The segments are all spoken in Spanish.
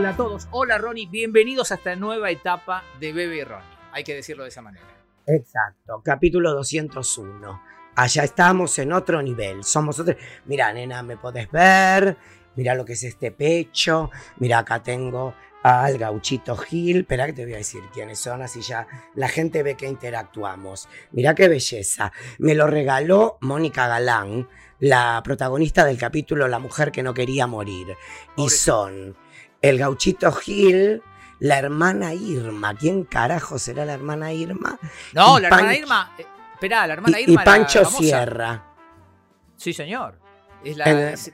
hola a todos. Hola Ronnie, bienvenidos a esta nueva etapa de Bebe y Ronnie. Hay que decirlo de esa manera. Exacto, capítulo 201. Allá estamos en otro nivel. Somos otro. Mira, nena, me podés ver. Mira lo que es este pecho. Mira, acá tengo al gauchito Gil. Espera que te voy a decir quiénes son, así ya la gente ve que interactuamos. Mira qué belleza. Me lo regaló Mónica Galán, la protagonista del capítulo La mujer que no quería morir. Y son el gauchito Gil, la hermana Irma. ¿Quién carajo será la hermana Irma? No, Y la hermana Irma. eh, esperá, la hermana Irma. y Pancho. Sierra. Sí, señor. Es la, es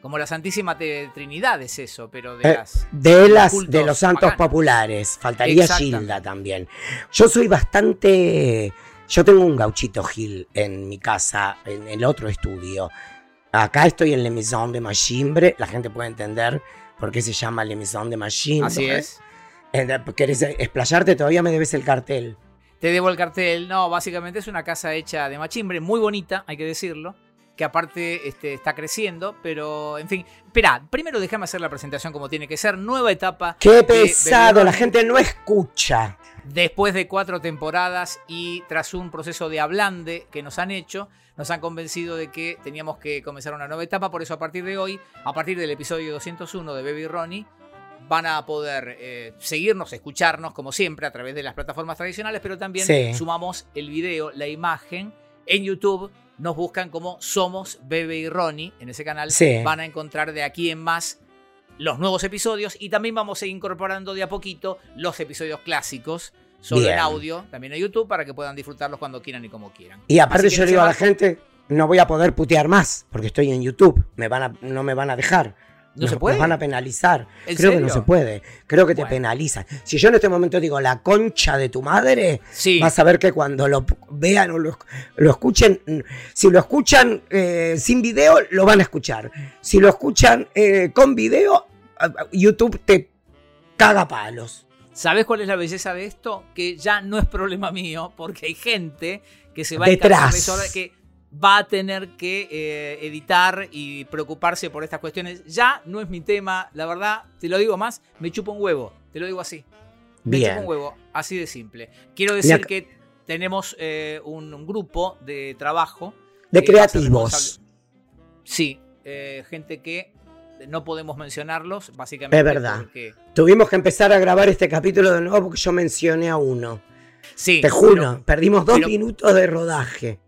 como la Santísima Trinidad es eso, pero de Eh, las. De las de los santos paganos. populares. Faltaría. Gilda también. Yo soy bastante. Yo tengo un gauchito Gil en mi casa, en el otro estudio. Acá estoy en Le Maison de Machimbre. La gente puede entender por qué se llama Le Maison de Machimbre. Así es. ¿Querés explayarte? Todavía me debes el cartel. Te debo el cartel. No, básicamente es una casa hecha de machimbre, muy bonita, hay que decirlo. Que aparte este, está creciendo, pero en fin. Espera, primero déjame hacer la presentación como tiene que ser. Nueva etapa. ¡Qué pesado! La gente no escucha. Después de cuatro temporadas y tras un proceso de ablande que nos han hecho, nos han convencido de que teníamos que comenzar una nueva etapa. Por eso, a partir de hoy, a partir del episodio 201 de Baby Ronnie, van a poder eh, seguirnos, escucharnos, como siempre, a través de las plataformas tradicionales, pero también Sí. sumamos el video, la imagen en YouTube. Nos buscan como Somos Bebe y Ronnie. En ese canal Sí. van a encontrar de aquí en más los nuevos episodios y también vamos a ir incorporando de a poquito los episodios clásicos solo Bien. en audio, también en YouTube, para que puedan disfrutarlos cuando quieran y como quieran. Y aparte yo digo a la gente, no voy a poder putear más, porque estoy en YouTube. Me van a, no me van a dejar. ¿No Nos- se puede? Nos van a penalizar. ¿En Creo que no se puede. Creo que te Bueno. penalizan. Si yo en este momento digo la concha de tu madre, Sí, vas a ver que cuando lo vean o lo, lo escuchen, mm, si lo escuchan eh, sin video, lo van a escuchar. Si lo escuchan eh, con video, YouTube te caga palos. ¿Sabes cuál es la belleza de esto? Que ya no es problema mío, porque hay gente que se va a Detrás. encargar de eso ahora, que va a tener que eh, editar y preocuparse por estas cuestiones. Ya no es mi tema, la verdad, te lo digo más, me chupa un huevo, te lo digo así. Me chupa Bien. un huevo, así de simple. Quiero decir que tenemos eh, un, un grupo de trabajo. De a creativos. Sí, eh, gente que no podemos mencionarlos, básicamente. Es verdad. porque- Tuvimos que empezar a grabar este capítulo de nuevo porque yo mencioné a uno. Sí, Te juro, pero- perdimos dos pero- minutos de rodaje.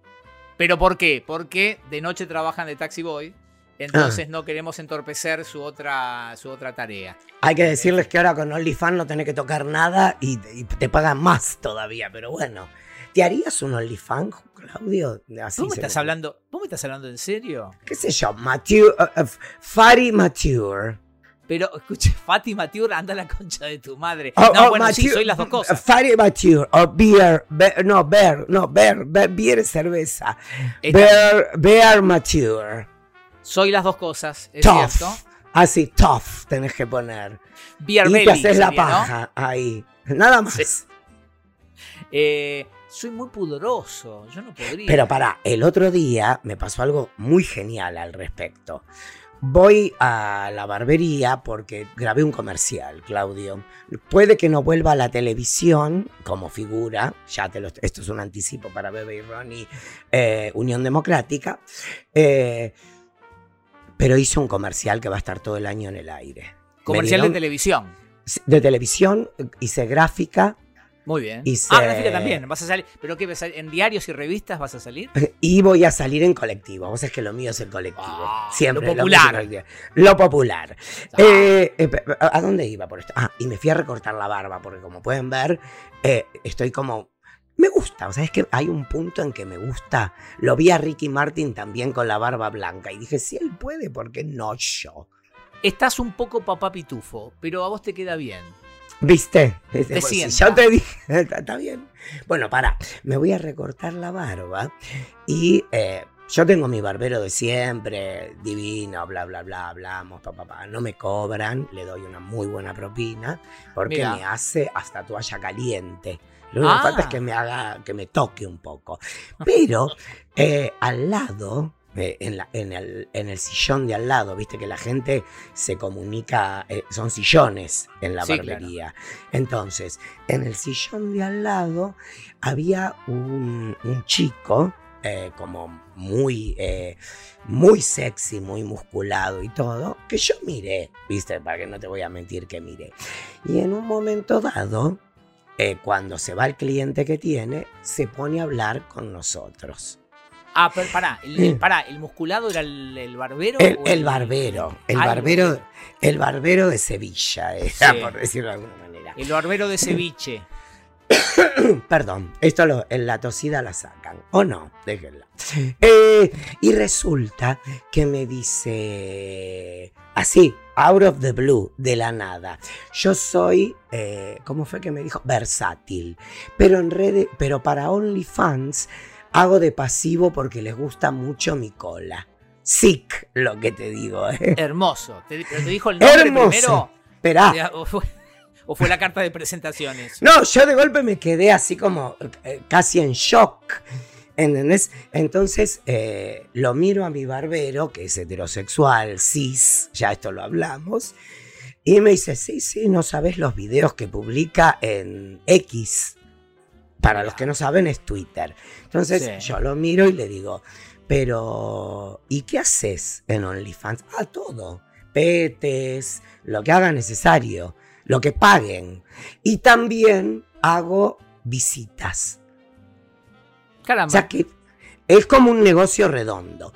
¿Pero por qué? Porque de noche trabajan de taxi boy, entonces Ah. no queremos entorpecer su otra, su otra tarea. Hay que decirles que ahora con OnlyFans no tenés que tocar nada y, y te pagan más todavía, pero bueno. ¿Te harías un OnlyFans, Claudio? Así ¿Vos me estás hablando? ¿Vos me estás hablando en serio? ¿Qué sé yo? Mature, uh, uh, Fari Mature. Pero, escuche, Fátima Tiur, anda a la concha de tu madre. Oh, no, oh, bueno, sí, mature- soy las dos cosas. Fari Mature, o beer, beer- no, beer, no, beer, beer, beer es cerveza. Esta- Beer, beer Mature. soy las dos cosas, es Tough. cierto. Así, tough tenés que poner. Beer y belly te haces la paja ahí. Nada más. Sí. Eh, soy muy pudoroso, yo no podría. Pero pará, el otro día me pasó algo muy genial al respecto. Voy a la barbería porque grabé un comercial, Claudio. Puede que no vuelva a la televisión como figura, ya te lo, esto es un anticipo para Bebe y Ronnie, eh, Unión Democrática, eh, pero hice un comercial que va a estar todo el año en el aire. Me Comercial de televisión. de televisión, hice gráfica Muy bien. Y Ah, gráfica también. ¿Vas a salir? ¿Pero qué? ¿En diarios y revistas vas a salir? Y voy a salir en colectivo. Vos sabés que lo mío es el colectivo. Ah, Siempre. lo es popular. Lo popular. Ah. Eh, eh, ¿A dónde iba por esto? Ah, y me fui a recortar la barba, porque como pueden ver, eh, estoy como. Me gusta, o sea, es que hay un punto en que me gusta. Lo vi a Ricky Martin también con la barba blanca y dije, si él puede, ¿por qué no yo? Estás un poco papá pitufo, pero a vos te queda bien. ¿Viste? Este, pues, si ya te dije, está, bien. Bueno, para, me voy a recortar la barba y eh, yo tengo mi barbero de siempre, divino, bla, bla, bla, hablamos, papá, pa, pa. no me cobran, le doy una muy buena propina porque Mira. me hace hasta toalla caliente. Lo único que Ah. falta es que me haga, que me toque un poco. Pero eh, al lado eh, en, la- en el, en el sillón de al lado, viste que la gente se comunica, eh, son sillones en la Sí, barbería. Entonces, en el sillón de al lado había un, un chico eh, como muy, eh, muy sexy, muy musculado y todo, que yo miré, viste, para que no te voy a mentir que miré. Y en un momento dado, eh, cuando se va el cliente que tiene, se pone a hablar con nosotros. Ah, pero pará, el, el- pará, ¿el musculado era el, el barbero? El, o el barbero, el Ah, el barbero, barbero. el barbero de Sevilla, era, Sí. por decirlo de alguna manera. El barbero de ceviche. Perdón, esto lo- en la tosida la sacan. ¿O no? Déjenla. Eh, y resulta que me dice así, out of the blue, de la nada. Yo soy, eh, ¿cómo fue que me dijo? Versátil. Pero en redes, pero para OnlyFans hago de pasivo porque les gusta mucho mi cola. Sick, lo que te digo, ¿eh? Hermoso. ¿Te, pero te dijo el nombre Hermoso. primero? Esperá. ¿O fue, o fue la carta de presentaciones? No, yo de golpe me quedé así como eh, casi en shock. ¿Entendés? Entonces eh, lo miro a mi barbero, que es heterosexual, cis, ya esto lo hablamos, y me dice, sí, sí, no sabes los videos que publica en X. Para los que no saben es Twitter. Entonces Sí. yo lo miro y le digo, pero ¿y qué haces en OnlyFans? Ah, todo. Petes, lo que haga necesario, lo que paguen. Y también hago visitas. O Caramba. sea que es como un negocio redondo.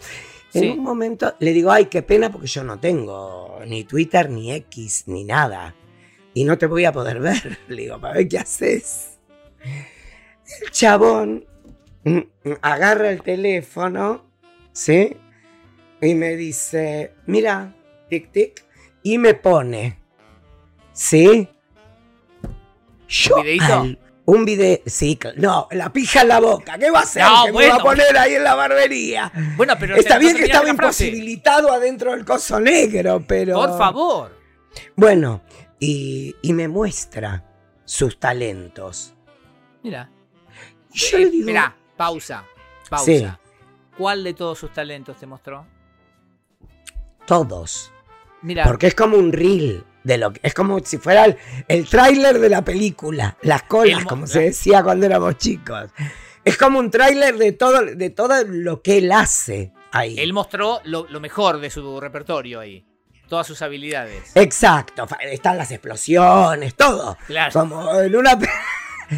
En Sí. un momento le digo, ay, qué pena porque yo no tengo ni Twitter, ni X, ni nada. Y no te voy a poder ver. Le digo, para ver qué haces. El chabón mm, mm, agarra el teléfono, ¿sí? Y me dice, mira, tic, tic. Y me pone, ¿sí? Yo ¿Un videíto? al- un video, sí, no, la pija en la boca, ¿qué va a hacer? No, que me va a poner ahí en la barbería. Bueno, pero Está no bien que estaba imposibilitado adentro del coso negro, pero... Por favor. Bueno, y, y me muestra sus talentos. Mira. Yo le digo, Mirá, pausa. Pausa. Sí. ¿Cuál de todos sus talentos te mostró? todos. Mira. Porque es como un reel de lo que es como si fuera el, el tráiler de la película, las colas, El como se decía cuando éramos chicos. Es como un tráiler de todo, de todo lo que él hace ahí. Él mostró lo, lo mejor de su repertorio ahí. Todas sus habilidades. Exacto, están las explosiones, todo. Claro. Como en una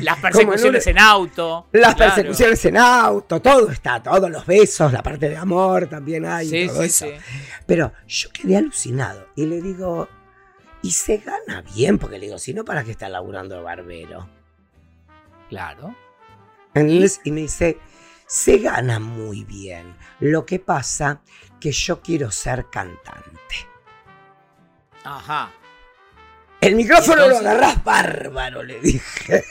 Las persecuciones como en auto. las claro. persecuciones en auto, todo está, todos los besos, la parte de amor también hay, Sí, todo sí, eso. sí. Pero yo quedé alucinado y le digo, y se gana bien, porque le digo, si no, ¿para qué está laburando de barbero? Claro. ¿Entendés? Y me dice, se gana muy bien. Lo que pasa que yo quiero ser cantante. Ajá. El micrófono Entonces- lo agarrás bárbaro, le dije.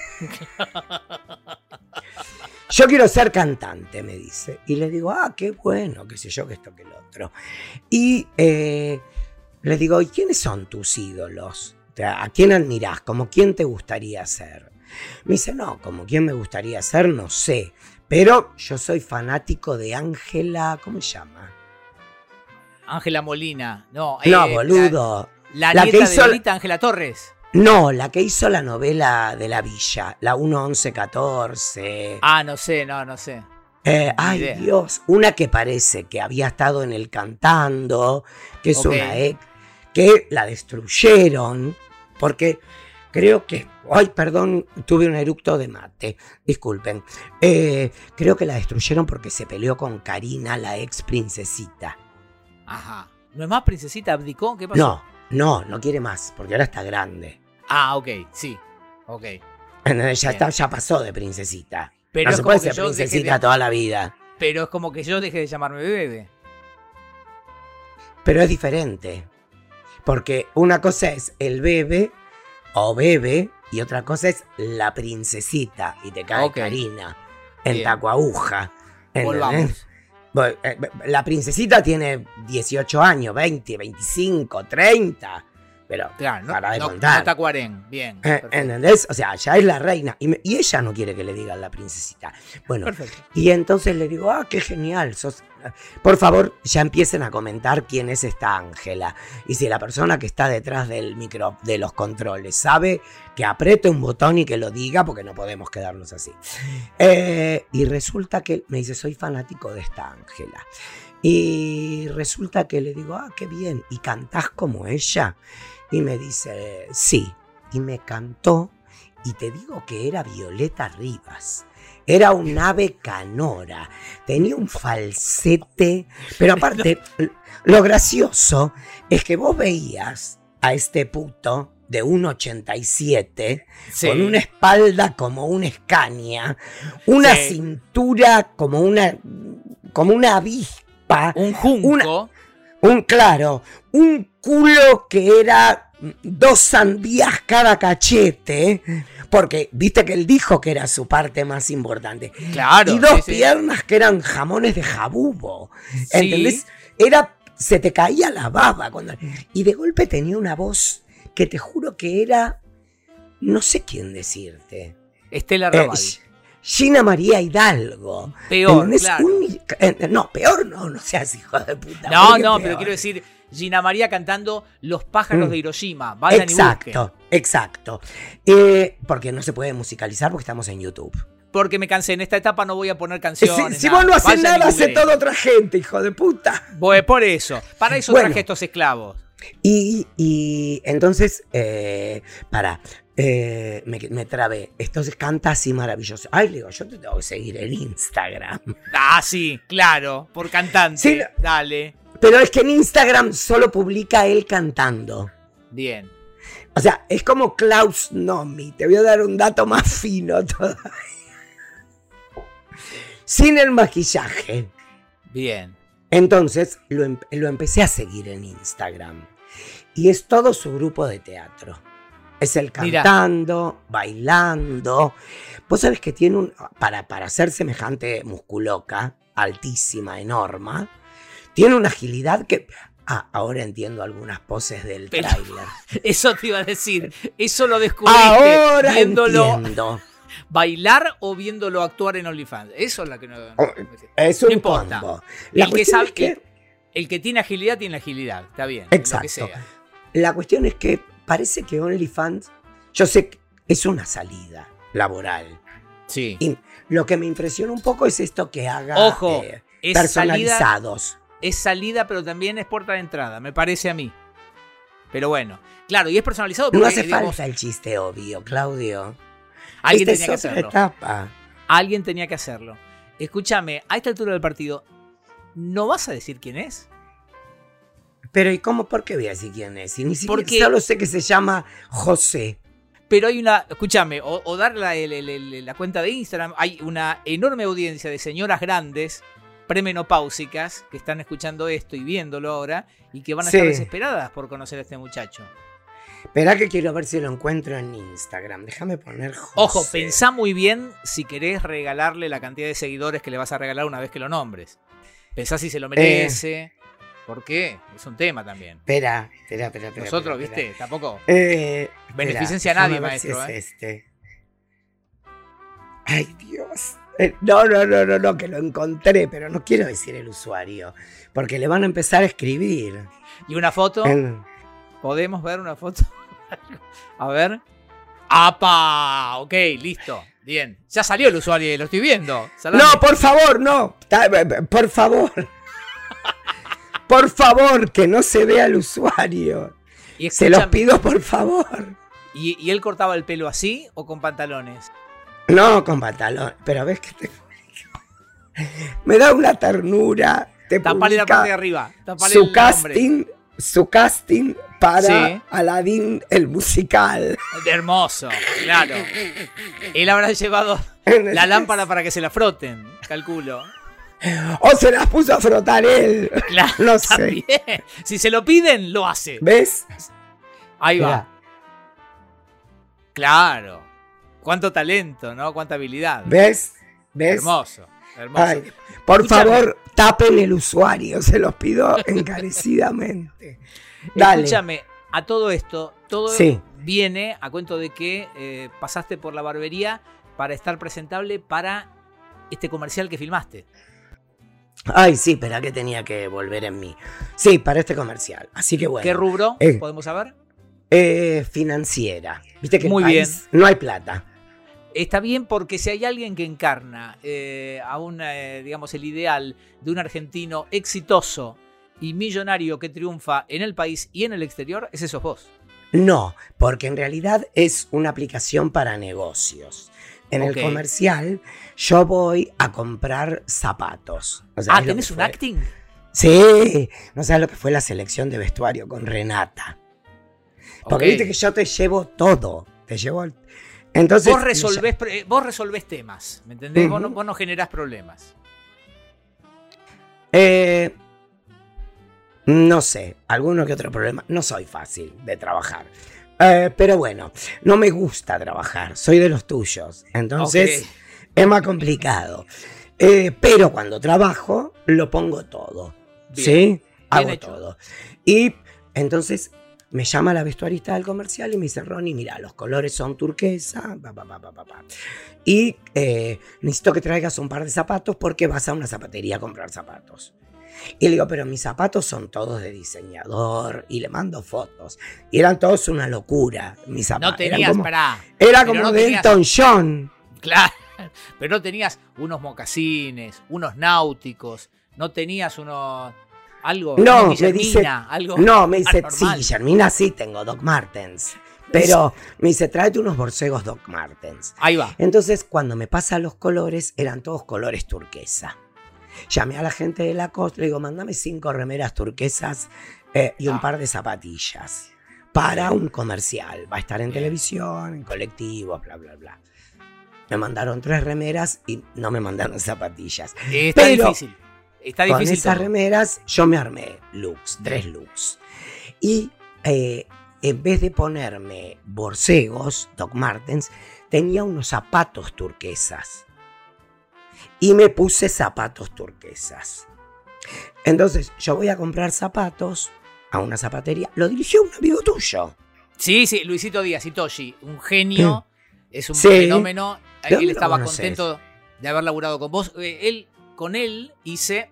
Yo quiero ser cantante, me dice. Y le digo, ah, qué bueno, qué sé yo, que esto, que lo otro. Y eh, le digo, ¿y quiénes son tus ídolos? ¿A quién admirás? ¿Como quién te gustaría ser? Me dice, no, como quién me gustaría ser, no sé. Pero yo soy fanático de Ángela, ¿cómo se llama? Ángela Molina. No, no, eh, boludo. La, La que nieta hizo de la- Lolita Ángela Torres. No, la que hizo la novela de la villa, la 1-11-14. Ah, no sé, no, no sé. Eh, ay, idea. Dios, una que parece que había estado en el cantando, que es una ex, que la destruyeron, porque creo que, ay, perdón, tuve un eructo de mate, disculpen. Eh, creo que la destruyeron porque se peleó con Karina, la ex princesita. Ajá. ¿No es más princesita abdicó? ¿Qué pasó? No, no, no quiere más, porque ahora está grande. Ah, ok, sí. Ok. Ya, está, ya pasó de princesita. Pero no es se como puede que ser yo dejé princesita de- toda la vida. Pero es como que yo dejé de llamarme bebé. Pero es diferente. Porque una cosa es el bebé o bebe y otra cosa es la princesita. Y te cae Ok. Karina en Bien. taco aguja. ¿entendés? Volvamos. Eh, La princesita tiene 18 años, 20, 25, 30. Pero Claro, no, para de no, contar. no. Bien. Eh, perfecto. ¿Entendés? O sea, ya es la reina. Y, me- y ella no quiere que le digan la princesita. Bueno, Perfecto. y entonces le digo, ah, qué genial. sos- Por favor, ya empiecen a comentar quién es esta Ángela. Y si la persona que está detrás del micro, de los controles, sabe que apriete un botón y que lo diga, porque no podemos quedarnos así. Eh, y resulta que me dice, soy fanático de esta Ángela. Y resulta que le digo, ah, qué bien. ¿Y cantás como ella? Y me dice, sí. Y me cantó. Y te digo que era Violeta Rivas. Era un ave canora. Tenía un falsete. Pero aparte, lo gracioso es que vos veías a este puto de 1,87 Sí. con una espalda como una escaña, una Sí. cintura como una, como una avispa, Un junco. Un claro, un culo que era dos sandías cada cachete, porque viste que él dijo que era su parte más importante. Claro. y dos sí, sí. piernas que eran jamones de jabugo. Sí. ¿Entendés? Era. Se te caía la baba cuando. Y de golpe tenía una voz que te juro que era. No sé quién decirte. Estela Eh, Raval. Gina María Hidalgo. Peor, claro. Un- eh, no, peor no, no seas hijo de puta. No, no, peor. pero quiero decir, Gina María cantando Los pájaros Mm. de Hiroshima. Vayan y Exacto, exacto. Eh, porque no se puede musicalizar porque estamos en YouTube. Porque me cansé. En esta etapa no voy a poner Si, canciones. si vos no haces nada, hace toda otra gente, hijo de puta. Bueno, por eso. Para eso Bueno. traje estos esclavos. Y, y entonces, eh, para, eh, me, me trabé. Entonces canta así maravilloso. Ay, le digo, yo te tengo que seguir en Instagram. Ah, sí, claro. Por cantante. Sí, Dale. Pero es que en Instagram solo publica él cantando. Bien. O sea, es como Klaus Nomi. Te voy a dar un dato más fino todavía. Sin el maquillaje. Bien. Entonces lo, em- lo empecé a seguir en Instagram. Y es todo su grupo de teatro. Es el cantando, bailando. Vos sabés que tiene un. Para, para ser semejante musculoca, altísima, enorme, tiene una agilidad que. Ah, ahora entiendo algunas poses del Pero- tráiler. Eso te iba a decir. Eso lo descubriste Ahora viéndolo entiendo. bailar o viéndolo actuar en OnlyFans. Eso es la que no. Oh, Es un No importa. combo. La el que sabe es que- El que tiene agilidad tiene agilidad. Está bien. Exacto. La cuestión es que parece que OnlyFans, yo sé que es una salida laboral. Sí. Y lo que me impresiona un poco es esto que haga Ojo, eh, Es salida, personalizados. es salida, pero también es puerta de entrada, me parece a mí. Pero bueno, claro, y es personalizado porque No hace digamos, falta el chiste obvio, Claudio. alguien Esta tenía que es hacerlo. etapa. Alguien tenía que hacerlo. Escúchame, a esta altura del partido, ¿no vas a decir quién es? Pero ¿y cómo? ¿Por qué voy a decir quién es? Y ni siquiera Porque- solo sé que se llama José. Pero hay una, escúchame, o, o dar la, cuenta de Instagram, hay una enorme audiencia de señoras grandes, premenopáusicas, que están escuchando esto y viéndolo ahora, y que van a Sí. estar desesperadas por conocer a este muchacho. Espera que quiero ver si lo encuentro en Instagram. Déjame poner José. Ojo, pensá muy bien si querés regalarle la cantidad de seguidores que le vas a regalar una vez que lo nombres. Pensá si se lo merece. ¿Por qué? Es un tema también. Espera, espera, espera. espera, Nosotros, espera, viste, tampoco. Eh, Beneficencia a nadie, ver si maestro, es ¿eh? este. Ay, Dios. Eh, No, no, no, no, no, que lo encontré, pero no quiero decir el usuario, porque le van a empezar a escribir. ¿Y una foto? ¿Podemos ver una foto? a ver. ¡Apa! Ok, listo. Bien. Ya salió el usuario lo estoy viendo. Salame. No, por favor, no. Eh, Por favor. Por favor, que no se vea el usuario. y Se los pido, por favor. ¿y, y él cortaba el pelo así o con pantalones? No, con pantalón. Pero ves que te... Me da una ternura. Te Tapale la parte de arriba. Tapale su el casting, su casting para Sí. Aladdin el musical. Hermoso, claro. Él habrá llevado la lámpara para que se la froten, calculo. O se las puso a frotar él. Claro, No sé. también. Si se lo piden, lo hace. ¿Ves? Ahí va. Claro. Cuánto talento, ¿no? Cuánta habilidad. ¿Ves? ¿Ves? Hermoso, hermoso. Ay, por favor, tapen el usuario, se los pido encarecidamente. Dale. Escúchame, A todo esto, todo Sí. viene a cuento de que eh, pasaste por la barbería para estar presentable para este comercial que filmaste. Ay, sí, pero que tenía que volver en mí. Sí, para este comercial. Así que bueno. ¿Qué rubro? eh. ¿Podemos saber? Eh, financiera. Viste que Muy país no hay plata. Está bien porque si hay alguien que encarna eh, a un, eh, digamos, el ideal de un argentino exitoso y millonario que triunfa en el país y en el exterior, ese sos vos. No, porque en realidad es una aplicación para negocios. En el comercial yo voy a comprar zapatos. O sea, ah, ¿tenés un acting? Sí, no sabes lo que fue la selección de vestuario con Renata. Porque Ok. viste que yo te llevo todo. Te llevo. el- Entonces. Vos resolvés, pre- vos resolvés temas, ¿me entendés? Vos, no, vos no generás problemas. Eh, no sé, alguno que otro problema. No soy fácil de trabajar. Eh, pero bueno, no me gusta trabajar. Soy de los tuyos. Entonces es más complicado. Eh, pero cuando trabajo, lo pongo todo. Bien. ¿Sí? Hago hecho. todo. Y entonces me llama la vestuarista del comercial y me dice, Ronnie, mira, los colores son turquesa, pa, pa, pa. y eh, necesito que traigas un par de zapatos porque vas a una zapatería a comprar zapatos. Y le digo, pero mis zapatos son todos de diseñador y le mando fotos. Y eran todos una locura, mis zapatos. No tenías, como, pará. era como no de tenías- Elton John. Claro. Pero no tenías unos mocasines, unos náuticos, no tenías unos. Algo. No, me dice- algo. No, me dice, sí. Guillermina sí tengo Doc Martens. Pero me dice, tráete unos borcegos Doc Martens. Ahí va. Entonces, cuando me pasa los colores, eran todos colores turquesa. Llamé a la gente de la costa, le digo, mándame cinco remeras turquesas eh, y un Ah. par de zapatillas para un comercial. Va a estar en Bien. televisión, en colectivo, bla, bla, bla. Me mandaron tres remeras y no me mandaron zapatillas. Está Pero difícil. Está Con esas todo. remeras yo me armé looks, tres looks. Y eh, en vez de ponerme borcegos, Doc Martens, tenía unos zapatos turquesas. Y me puse zapatos turquesas. Entonces yo voy a comprar zapatos a una zapatería. Lo dirigió un amigo tuyo. Sí, sí, Luisito Díaz, Itoshi, un genio, es un Sí. fenómeno. ¿De dónde Él estaba contento de haber laburado con vos. Eh, Él, con él hice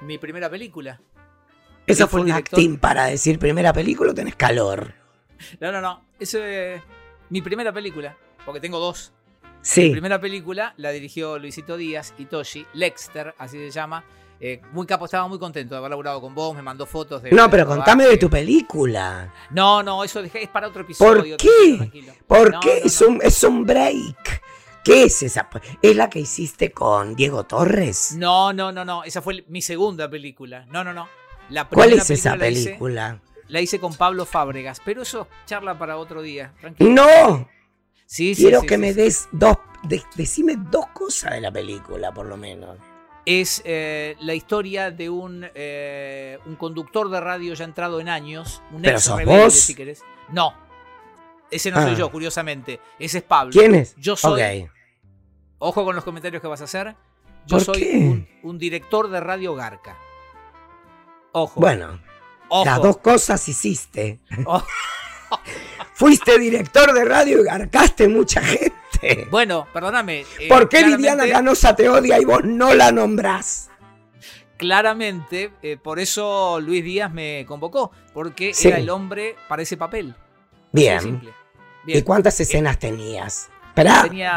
mi primera película. Eso fue un director. acting para decir primera película tenés calor. No, no, no. Es eh, mi primera película, porque tengo dos. Mi Sí. primera película la dirigió Luisito Díaz, Itoshi, Lexter, así se llama. Eh, muy capo, estaba muy contento de haber laburado con vos, me mandó fotos de. No, pero del contame de tu película. No, no, eso dejé- es para otro episodio. ¿Por qué? ¿Por No, qué? no, es. Un, es un break. ¿Qué es esa? ¿Es la que hiciste con Diego Torres? No, no, no, no. Esa fue mi segunda película. No, no, no. La ¿Cuál es esa la hice- película? La hice, con Pablo Fábregas, pero eso charla para otro día. Tranquilo. No, Sí, quiero sí, que sí, me des dos, de- decime dos cosas de la película, por lo menos. Es eh, la historia de un, eh, un conductor de radio ya entrado en años. Un ¿Pero ex sos rebelde, vos? si querés. No. Ese no soy Ah. yo, curiosamente. Ese es Pablo. ¿Quién es? Yo soy. Ojo con los comentarios que vas a hacer. Yo ¿Por soy qué? un, un director de Radio Garca. Ojo. Bueno, ojo. las dos cosas hiciste. Ojo. Fuiste director de radio y garcaste mucha gente. Bueno, perdóname. eh, ¿Por qué claramente- Liliana Canosa te odia y vos no la nombrás? Claramente, eh, por eso Luis Díaz me convocó, porque Sí. era el hombre para ese papel. Bien. ¿Y cuántas escenas tenías? Esperá, Tenía-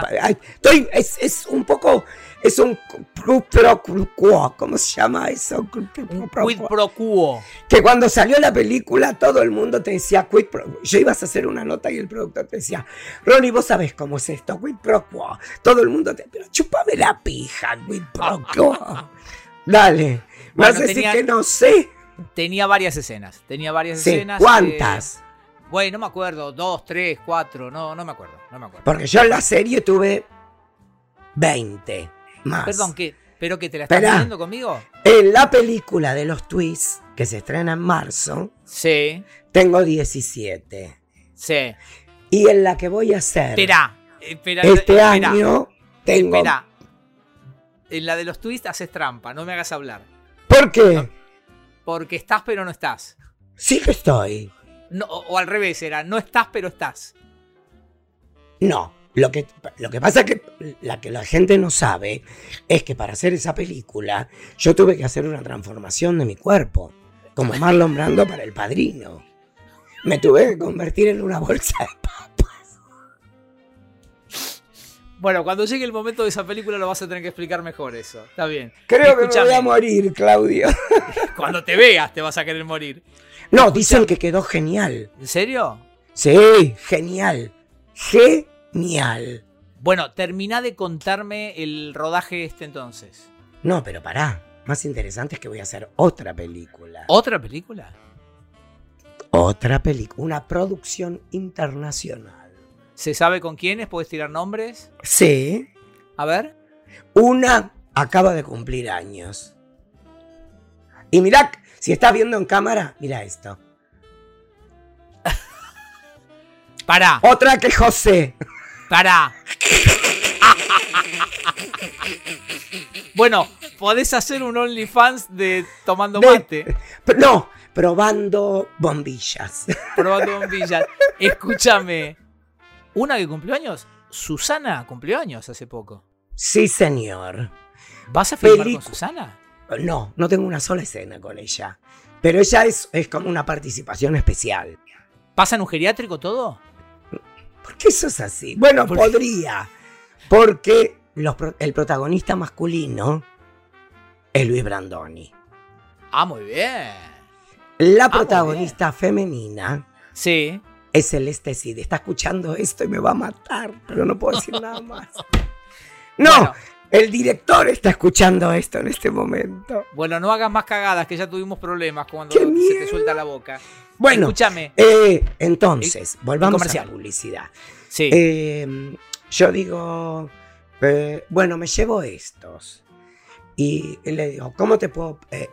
estoy, es, es un poco, es un pro pro quo, ¿cómo se llama eso? Quid pro quo. Que cuando salió la película todo el mundo te decía quid pro quo. Yo ibas a hacer una nota y el productor te decía, Ronnie, vos sabés cómo es esto, quid pro quo. Todo el mundo te, pero chupame la pija, quid pro quo. Dale, Bueno, vas a decir tenía- que no sé. Tenía varias escenas. Tenía varias Sí, escenas. ¿cuántas? eh, bueno, no me acuerdo. Dos, tres, cuatro. No, no me acuerdo. No me acuerdo. Porque yo en la serie tuve 20 más. Perdón, ¿qué? ¿Pero que te la estás Esperá. viendo conmigo? En la película de los twists, que se estrena en marzo, Sí, tengo 17. sí. Y en la que voy a hacer Esperá. Espera, este año, tengo... Espera. En la de los twists haces trampa. No me hagas hablar. ¿Por qué? Porque estás, pero no estás. Sí que estoy. No, o, o al revés, era no estás, pero estás. No, lo que, lo que pasa es que la que la gente no sabe es que para hacer esa película yo tuve que hacer una transformación de mi cuerpo, como Marlon Brando para el padrino. Me tuve que convertir en una bolsa de papas. Bueno, cuando llegue el momento de esa película lo vas a tener que explicar mejor eso. Está bien. Creo que me voy a morir, Claudio. Cuando te veas te vas a querer morir. No, dicen que quedó genial. ¿En serio? Sí, genial. Genial. Bueno, termina de contarme el rodaje este entonces. No, pero pará. Más interesante es que voy a hacer otra película. ¿Otra película? Otra película. Una producción internacional. ¿Se sabe con quiénes? ¿Puedes tirar nombres? Sí. A ver. Una acaba de cumplir años. Y mirá, si estás viendo en cámara, mira esto. Pará, Otra que José. Pará. bueno, podés hacer un OnlyFans de tomando mate, No, probando bombillas. probando bombillas. Escúchame. Una que cumplió años, Susana cumplió años hace poco. Sí, señor. ¿Vas a filmar con Susana? No, no tengo una sola escena con ella. Pero ella es, es como una participación especial. ¿Pasa en un geriátrico todo? ¿Por qué eso es así? Bueno, podría. Porque los el protagonista masculino es Luis Brandoni. Ah, muy bien. La Ah, protagonista femenina Sí. es Celeste Cid. Está escuchando esto y me va a matar, pero no puedo decir nada más. No, Bueno. el director está escuchando esto en este momento. Bueno, no hagas más cagadas, que ya tuvimos problemas cuando ¡Qué se te suelta la boca. Bueno, Escúchame. eh, entonces, volvamos a la publicidad. Sí. Eh, yo digo, eh, bueno, me llevo estos. Y le digo, ¿cómo te puedo...? eh,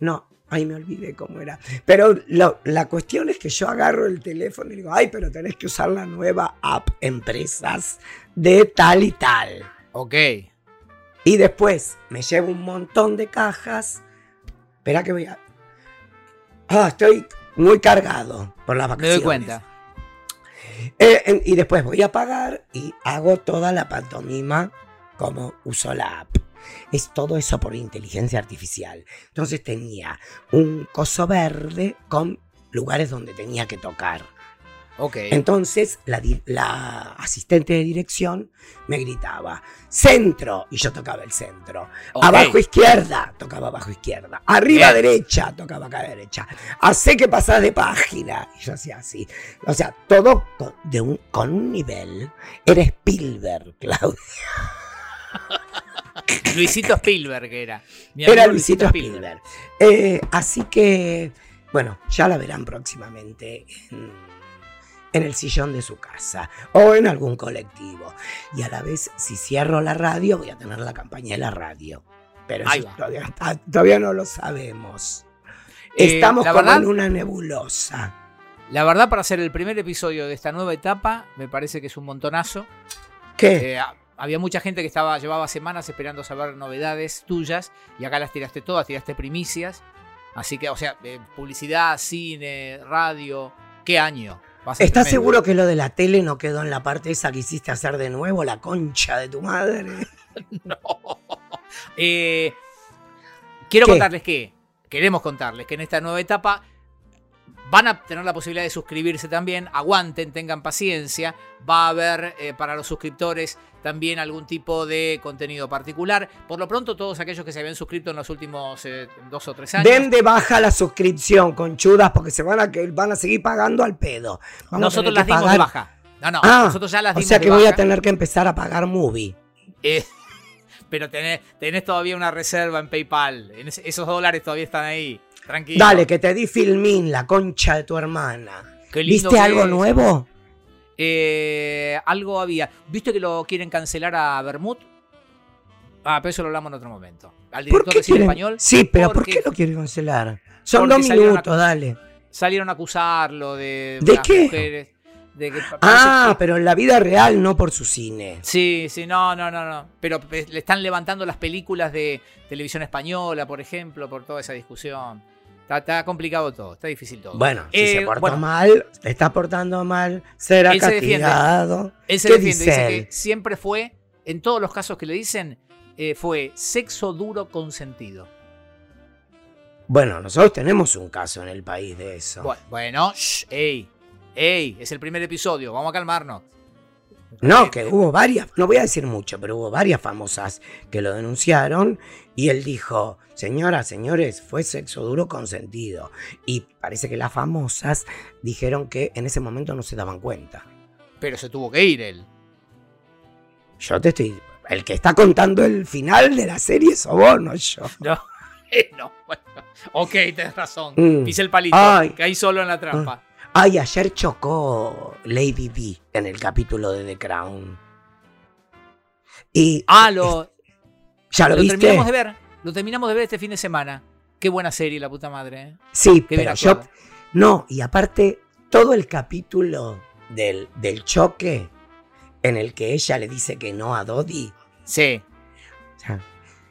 no, ay, me olvidé cómo era. Pero lo- la cuestión es que yo agarro el teléfono y digo, ay, pero tenés que usar la nueva app Empresas de tal y tal. ok. Y después me llevo un montón de cajas. Espera que voy a... Ah, estoy muy cargado por las Me vacaciones. doy cuenta. Eh, y después voy a pagar y hago toda la pantomima como uso la app. Es todo eso por inteligencia artificial. Entonces tenía un coso verde con lugares donde tenía que tocar. Entonces la, asistente de dirección me gritaba, centro, y yo tocaba el centro. Abajo izquierda, tocaba abajo izquierda. Arriba Bien. derecha, tocaba acá derecha. Hace que pasás de página. Y yo hacía así. O sea, todo con, de un, con un nivel. Era Spielberg, Claudia. Luisito Spielberg era. Mi Era Luisito Spielberg. Eh, así que, bueno, ya la verán próximamente en, en el sillón de su casa o en algún colectivo. Y a la vez, si cierro la radio, voy a tener la campaña de la radio. Pero eso todavía, todavía no lo sabemos. Eh, Estamos como verdad- en una nebulosa. La verdad, para hacer el primer episodio de esta nueva etapa, me parece que es un montonazo. ¿Qué? Eh, ha- había mucha gente que estaba, llevaba semanas esperando saber novedades tuyas y acá las tiraste todas, tiraste primicias. Así que, o sea, eh, publicidad, cine, radio. ¿Qué año? ¿Estás seguro que lo de la tele no quedó en la parte esa que hiciste hacer de nuevo, la concha de tu madre? No. Eh, quiero ¿Qué? contarles que, queremos contarles que en esta nueva etapa van a tener la posibilidad de suscribirse también. Aguanten, tengan paciencia. Va a haber eh, para los suscriptores también algún tipo de contenido particular. Por lo pronto, todos aquellos que se habían suscrito en los últimos eh, dos o tres años. Den de baja la suscripción, conchudas, porque se van a, que van a seguir pagando al pedo. Vamos nosotros las dimos de baja. No, no, Ah, nosotros ya las O dimos sea de que voy a tener que empezar a pagar movie. Eh, pero tenés, tenés todavía una reserva en PayPal. Esos dólares todavía están ahí. Tranquilo. Dale, que te di filmín, la concha de tu hermana. Qué lindo ¿Viste que algo es. nuevo? Eh, algo había. ¿Viste que lo quieren cancelar a Bermud? Ah, pero eso lo hablamos en otro momento. Al ¿Por director qué de español Sí, pero ¿por qué lo quieren cancelar? Son dos minutos, dale. salieron a acusarlo de. ¿De qué? mujeres, de que pa- Ah, pero en la vida real, no por su cine. Sí, sí, no, no, no, no. Pero pe- le están levantando las películas de televisión española, por ejemplo, por toda esa discusión. Está, está complicado todo, está difícil todo. Bueno, si Eh, se portó bueno. mal, está portando mal, será Él se castigado. Él se ¿Qué defiende, dice dice él? que siempre fue, en todos los casos que le dicen, eh, fue sexo duro consentido. Bueno, nosotros tenemos un caso en el país de eso. Bu- Bueno, shh, ey, ey, es el primer episodio, vamos a calmarnos. No, que hubo varias, no voy a decir mucho, pero hubo varias famosas que lo denunciaron y él dijo, señoras, señores, fue sexo duro consentido. Y parece que las famosas dijeron que en ese momento no se daban cuenta. Pero se tuvo que ir él. Yo te estoy... El que está contando el final de la serie vos, no yo. No, eh, no, bueno. Ok, tenés razón. Mm. Pise el palito, Ay. caí solo en la trampa. Ay, ayer chocó Lady D en el capítulo de The Crown. Y Ah, lo, ¿ya lo, lo viste? terminamos de ver. Lo terminamos de ver este fin de semana. Qué buena serie, la puta madre. ¿eh? Sí, Qué pero yo. No, y aparte, todo el capítulo del, del choque en el que ella le dice que no a Dodi, Sí,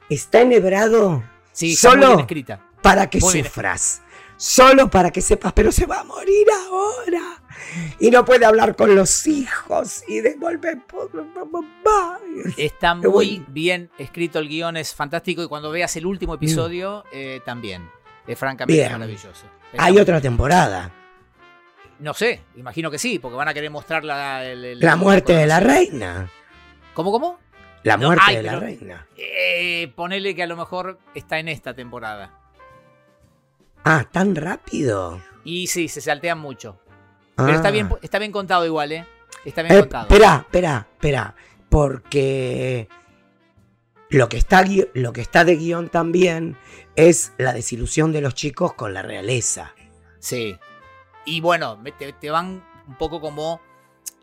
está enhebrado sí, Solo- escrita. para que Muy sufras. Solo para que sepas, pero se va a morir ahora. Y no puede hablar con los hijos y devolver. Está Qué muy bien escrito el guion, es fantástico. Y cuando veas el último episodio, eh, también. Es francamente Bien. maravilloso. Está Hay otra temporada. No sé, imagino que sí, porque van a querer mostrar la, el- el- La muerte de la reina. ¿Cómo, cómo? La No, muerte ay, de la pero- reina. Eh, ponele que a lo mejor está en esta temporada. Ah, tan rápido. Y sí, se saltean mucho. Ah. Pero está bien, está bien contado igual, ¿eh? Está bien Eh, contado. Espera, espera, espera. Porque lo que, está, lo que está de guion también es la desilusión de los chicos con la realeza. Sí. Y bueno, te van un poco como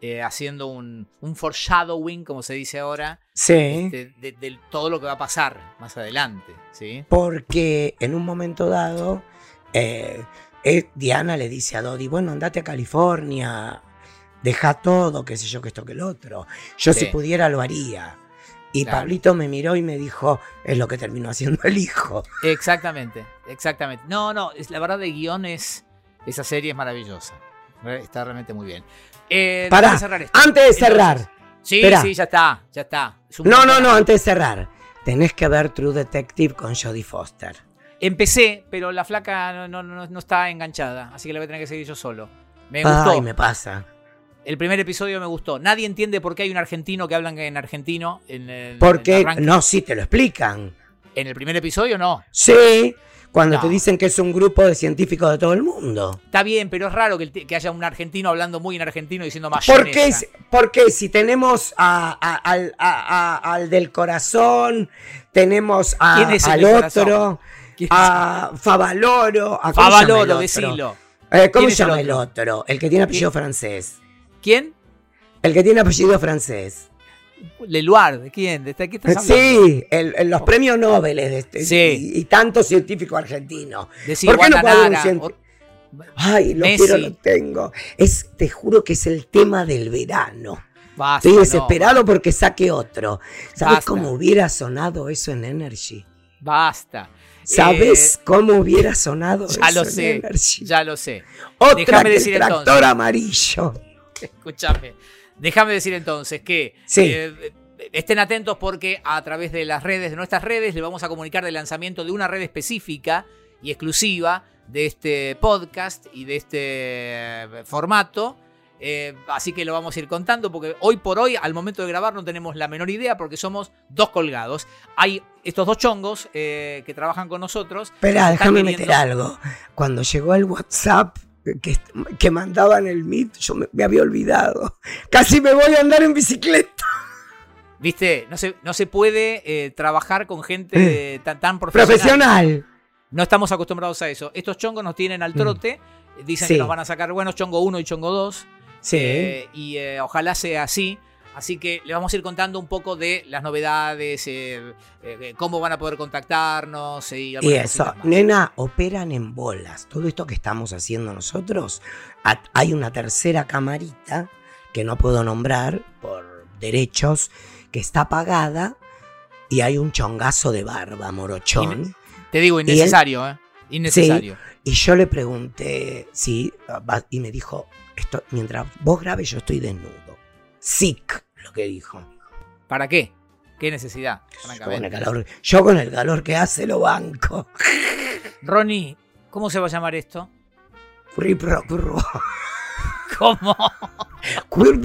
eh, haciendo un, un foreshadowing, como se dice ahora, Sí. este, de, de todo lo que va a pasar más adelante. ¿sí? Porque en un momento dado, eh, eh, Diana le dice a Dodi, bueno, andate a California, deja todo, qué sé yo, que esto, que el otro. Yo Sí. si pudiera lo haría. Y Claro. Pablito me miró y me dijo, es lo que terminó haciendo el hijo. Exactamente, exactamente. No, no, es, la verdad de guion es. Esa serie es maravillosa. Re- Está realmente muy bien. Eh, Pará, cerrar esto. antes de cerrar. Entonces, sí, Esperá. sí, ya está, ya está. Es No, no, no, antes de cerrar. Tenés que ver True Detective con Jodie Foster. Empecé, pero la flaca no, no, no, no está enganchada, así que la voy a tener que seguir yo solo. Me gustó. Ay, me pasa. El primer episodio me gustó. Nadie entiende por qué hay un argentino que hablan en argentino en el, Porque, en no, sí, te lo explican. En el primer episodio no. Sí, cuando No. te dicen que es un grupo de científicos de todo el mundo. Está bien, pero es raro que, haya un argentino hablando muy en argentino diciendo ¿Por mayonesa. qué, si- por qué si tenemos a- a- al, a- a- al del corazón, tenemos a- ¿Quién es el al del otro. A Favaloro, a, ¿cómo se llama el Favaloro, decilo. Eh, ¿Cómo ¿Quién se el llama el otro? El que tiene apellido francés. ¿Quién? El que tiene apellido francés. Leluard, ¿de quién? ¿De qué estás hablando? Sí, el- el- los premios Nobel de este, Sí. y, y tantos científicos argentinos. Decí ¿Por qué no puede haber un cienti- Ay, lo Messi. quiero, lo tengo. Es, te juro que es el tema del verano. Basta, Estoy no, desesperado porque saque otro. ¿Sabes cómo hubiera sonado eso en Energy? Basta. ¿Sabes Eh, cómo hubiera sonado ya lo sé, Energy? ya lo sé. Otra Déjame que decir el tractor entonces. amarillo. Escúchame. Déjame decir entonces que Sí. eh, estén atentos porque a través de las redes, de nuestras redes, les vamos a comunicar del lanzamiento de una red específica y exclusiva de este podcast y de este formato. Eh, así que lo vamos a ir contando porque hoy por hoy, al momento de grabar, no tenemos la menor idea porque somos dos colgados. Hay estos dos chongos eh, que trabajan con nosotros. Espera, déjame queriendo- meter algo. Cuando llegó el WhatsApp que, que mandaban el Meet, yo me, me había olvidado. Casi me voy a andar en bicicleta. Viste, no se, no se puede eh, trabajar con gente tan, tan profesional. Profesional. No estamos acostumbrados a eso. Estos chongos nos tienen al trote. Dicen Mm. Sí. que nos van a sacar buenos chongo 1 y chongo 2. Sí. eh, y eh, ojalá sea así. Así que les vamos a ir contando un poco de las novedades, eh, eh, cómo van a poder contactarnos y, Y eso, nena, operan en bolas. Todo esto que estamos haciendo nosotros, hay una tercera camarita que no puedo nombrar por derechos, que está apagada y hay un chongazo de barba, morochón. Te digo, innecesario, ¿eh? Innecesario. Y yo le pregunté, sí, va- y me dijo, esto, mientras vos grabes yo estoy desnudo. Sick, lo que dijo. ¿Para qué? ¿Qué necesidad? Yo con, el calor, yo con el calor que hace lo banco. Ronnie, ¿cómo se va a llamar esto? Curro. ¿Cómo? Curro,